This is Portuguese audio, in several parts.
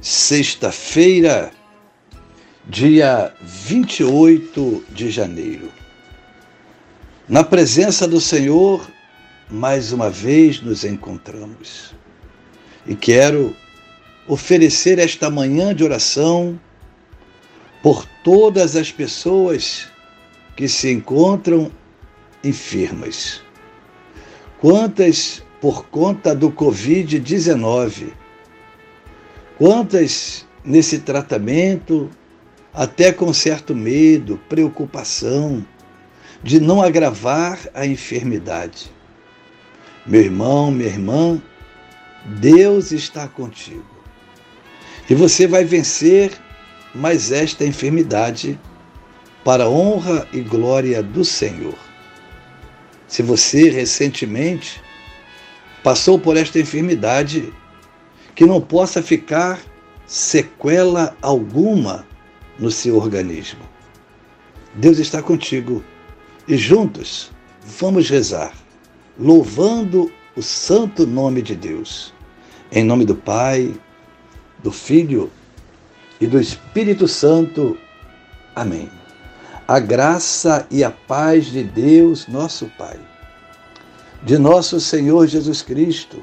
sexta-feira, dia 28 de janeiro. Na presença do Senhor, mais uma vez nos encontramos. E quero oferecer esta manhã de oração por todas as pessoas que se encontram enfermas. Quantas por conta do Covid-19 Quantas nesse tratamento, até com certo medo, preocupação de não agravar a enfermidade. Meu irmão, minha irmã, Deus está contigo. E você vai vencer mais esta enfermidade para a honra e glória do Senhor. Se você recentemente passou por esta enfermidade, que não possa ficar sequela alguma no seu organismo. Deus está contigo e juntos vamos rezar, louvando o santo nome de Deus. Em nome do Pai, do Filho e do Espírito Santo. Amém. A graça e a paz de Deus, nosso Pai, de nosso Senhor Jesus Cristo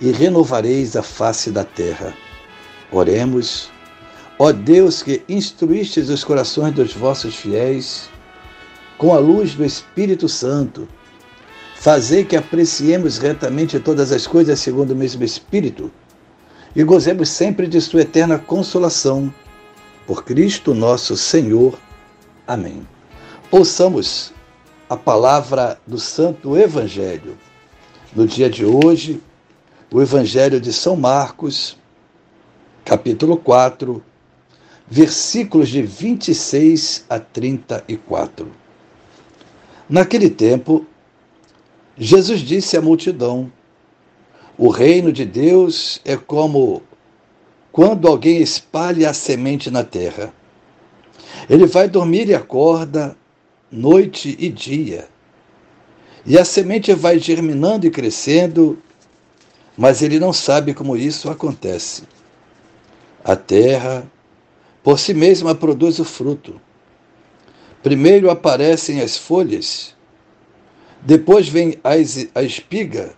e renovareis a face da terra. Oremos. Ó Deus que instruístes os corações dos vossos fiéis, com a luz do Espírito Santo, fazei que apreciemos retamente todas as coisas segundo o mesmo Espírito e gozemos sempre de Sua eterna consolação. Por Cristo nosso Senhor. Amém. Ouçamos a palavra do Santo Evangelho. No dia de hoje, o Evangelho de São Marcos, capítulo 4, versículos de 26 a 34. Naquele tempo, Jesus disse à multidão: O reino de Deus é como quando alguém espalha a semente na terra. Ele vai dormir e acorda noite e dia. E a semente vai germinando e crescendo mas ele não sabe como isso acontece. A terra, por si mesma, produz o fruto. Primeiro aparecem as folhas, depois vem a espiga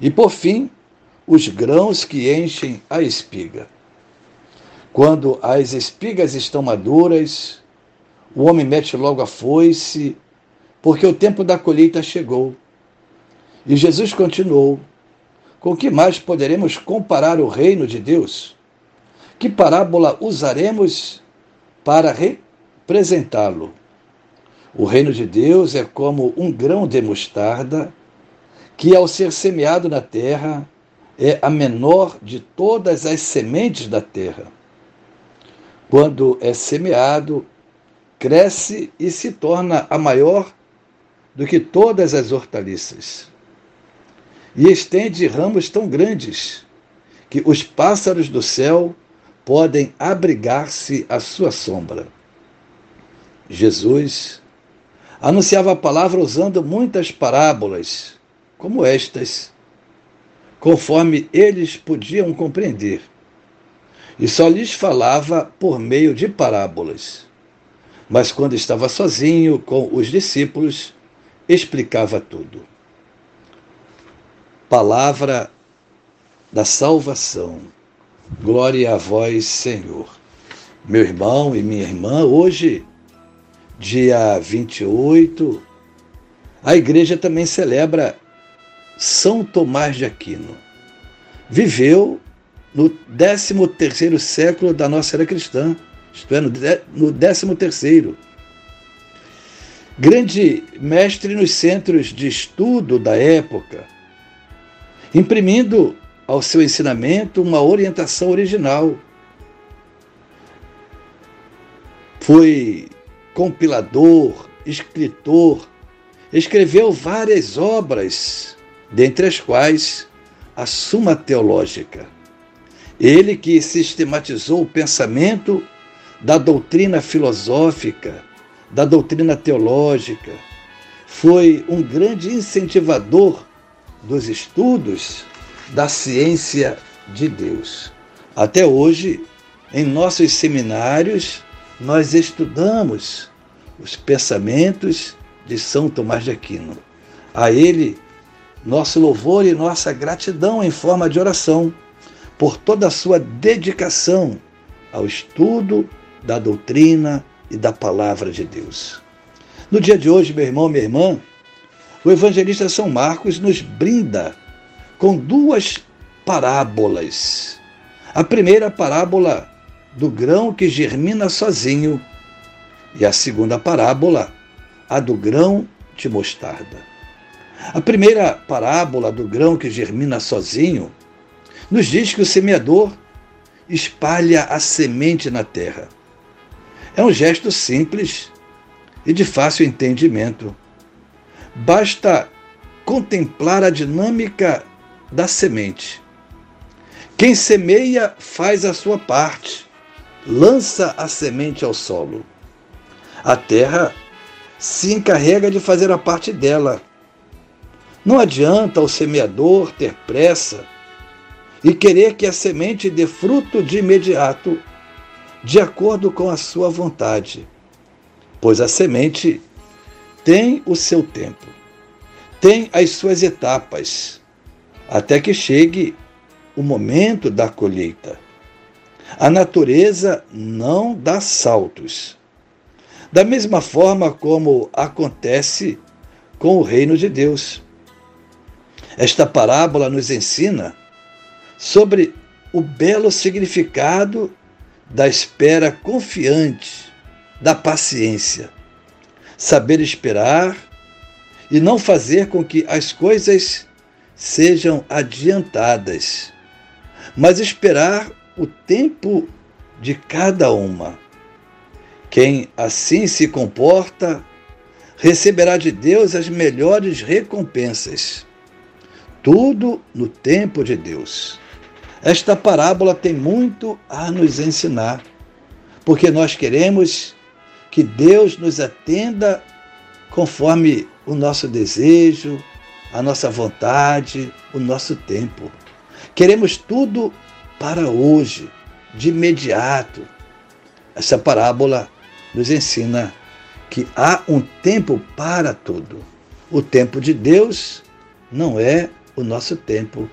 e, por fim, os grãos que enchem a espiga. Quando as espigas estão maduras, o homem mete logo a foice, porque o tempo da colheita chegou. E Jesus continuou: com que mais poderemos comparar o reino de Deus? Que parábola usaremos para representá-lo? O reino de Deus é como um grão de mostarda que, ao ser semeado na terra, é a menor de todas as sementes da terra. Quando é semeado, cresce e se torna a maior do que todas as hortaliças e estende ramos tão grandes que os pássaros do céu podem abrigar-se à sua sombra. Jesus anunciava a palavra usando muitas parábolas, como estas, conforme eles podiam compreender, e só lhes falava por meio de parábolas. Mas quando estava sozinho com os discípulos, explicava tudo palavra da salvação. Glória a vós, Senhor. Meu irmão e minha irmã, hoje, dia 28, a igreja também celebra São Tomás de Aquino. Viveu no 13º século da nossa era cristã, isto é, no 13º. Grande mestre nos centros de estudo da época, imprimindo ao seu ensinamento uma orientação original. Foi compilador, escritor, escreveu várias obras, dentre as quais a Suma Teológica. Ele que sistematizou o pensamento da doutrina filosófica, da doutrina teológica, foi um grande incentivador dos estudos da ciência de Deus. Até hoje, em nossos seminários, nós estudamos os pensamentos de São Tomás de Aquino. A ele, nosso louvor e nossa gratidão em forma de oração por toda a sua dedicação ao estudo da doutrina e da palavra de Deus. No dia de hoje, meu irmão, minha irmã, o evangelista São Marcos nos brinda com duas parábolas. A primeira parábola do grão que germina sozinho e a segunda parábola, a do grão de mostarda. A primeira parábola do grão que germina sozinho nos diz que o semeador espalha a semente na terra. É um gesto simples e de fácil entendimento. Basta contemplar a dinâmica da semente. Quem semeia faz a sua parte, lança a semente ao solo. A terra se encarrega de fazer a parte dela. Não adianta o semeador ter pressa e querer que a semente dê fruto de imediato, de acordo com a sua vontade, pois a semente tem o seu tempo, tem as suas etapas até que chegue o momento da colheita. A natureza não dá saltos. Da mesma forma como acontece com o reino de Deus. Esta parábola nos ensina sobre o belo significado da espera confiante, da paciência. Saber esperar e não fazer com que as coisas sejam adiantadas, mas esperar o tempo de cada uma. Quem assim se comporta receberá de Deus as melhores recompensas. Tudo no tempo de Deus. Esta parábola tem muito a nos ensinar, porque nós queremos que Deus nos atenda conforme o nosso desejo, a nossa vontade, o nosso tempo. Queremos tudo para hoje, de imediato. Essa parábola nos ensina que há um tempo para tudo. O tempo de Deus não é o nosso tempo.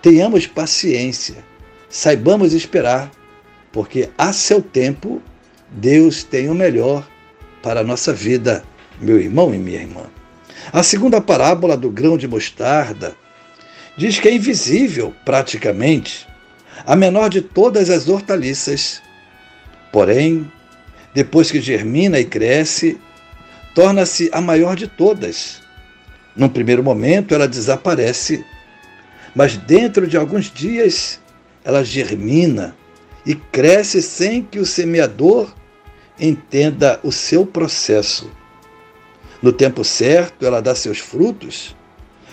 Tenhamos paciência, saibamos esperar, porque a seu tempo Deus tem o melhor para a nossa vida, meu irmão e minha irmã. A segunda parábola do grão de mostarda diz que é invisível, praticamente, a menor de todas as hortaliças. Porém, depois que germina e cresce, torna-se a maior de todas. Num primeiro momento, ela desaparece, mas dentro de alguns dias, ela germina e cresce sem que o semeador entenda o seu processo. No tempo certo, ela dá seus frutos,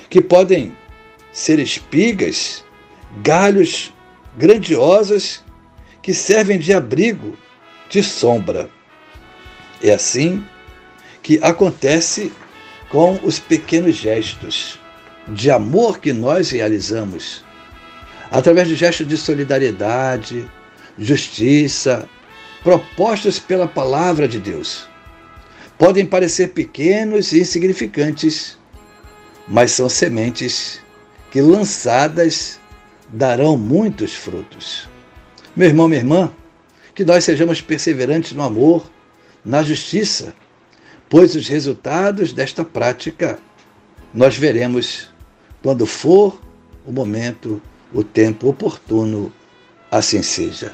que podem ser espigas, galhos grandiosos que servem de abrigo, de sombra. É assim que acontece com os pequenos gestos de amor que nós realizamos, através de gestos de solidariedade, justiça, propostos pela palavra de Deus podem parecer pequenos e insignificantes, mas são sementes que, lançadas, darão muitos frutos. Meu irmão, minha irmã, que nós sejamos perseverantes no amor, na justiça, pois os resultados desta prática nós veremos quando for o momento, o tempo oportuno, assim seja.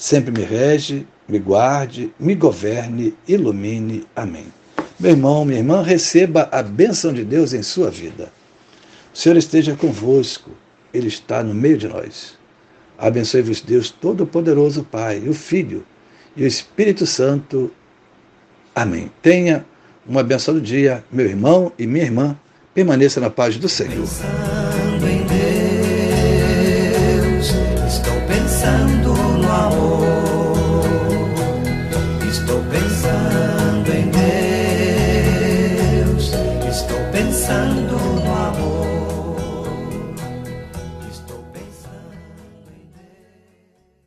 sempre me rege, me guarde, me governe, ilumine. Amém. Meu irmão, minha irmã, receba a bênção de Deus em sua vida. O Senhor esteja convosco, Ele está no meio de nós. Abençoe-vos, Deus Todo-Poderoso, Pai, o Filho e o Espírito Santo. Amém. Tenha um abençoado dia, meu irmão e minha irmã. Permaneça na paz do Senhor. Pensando em Deus, estou pensando.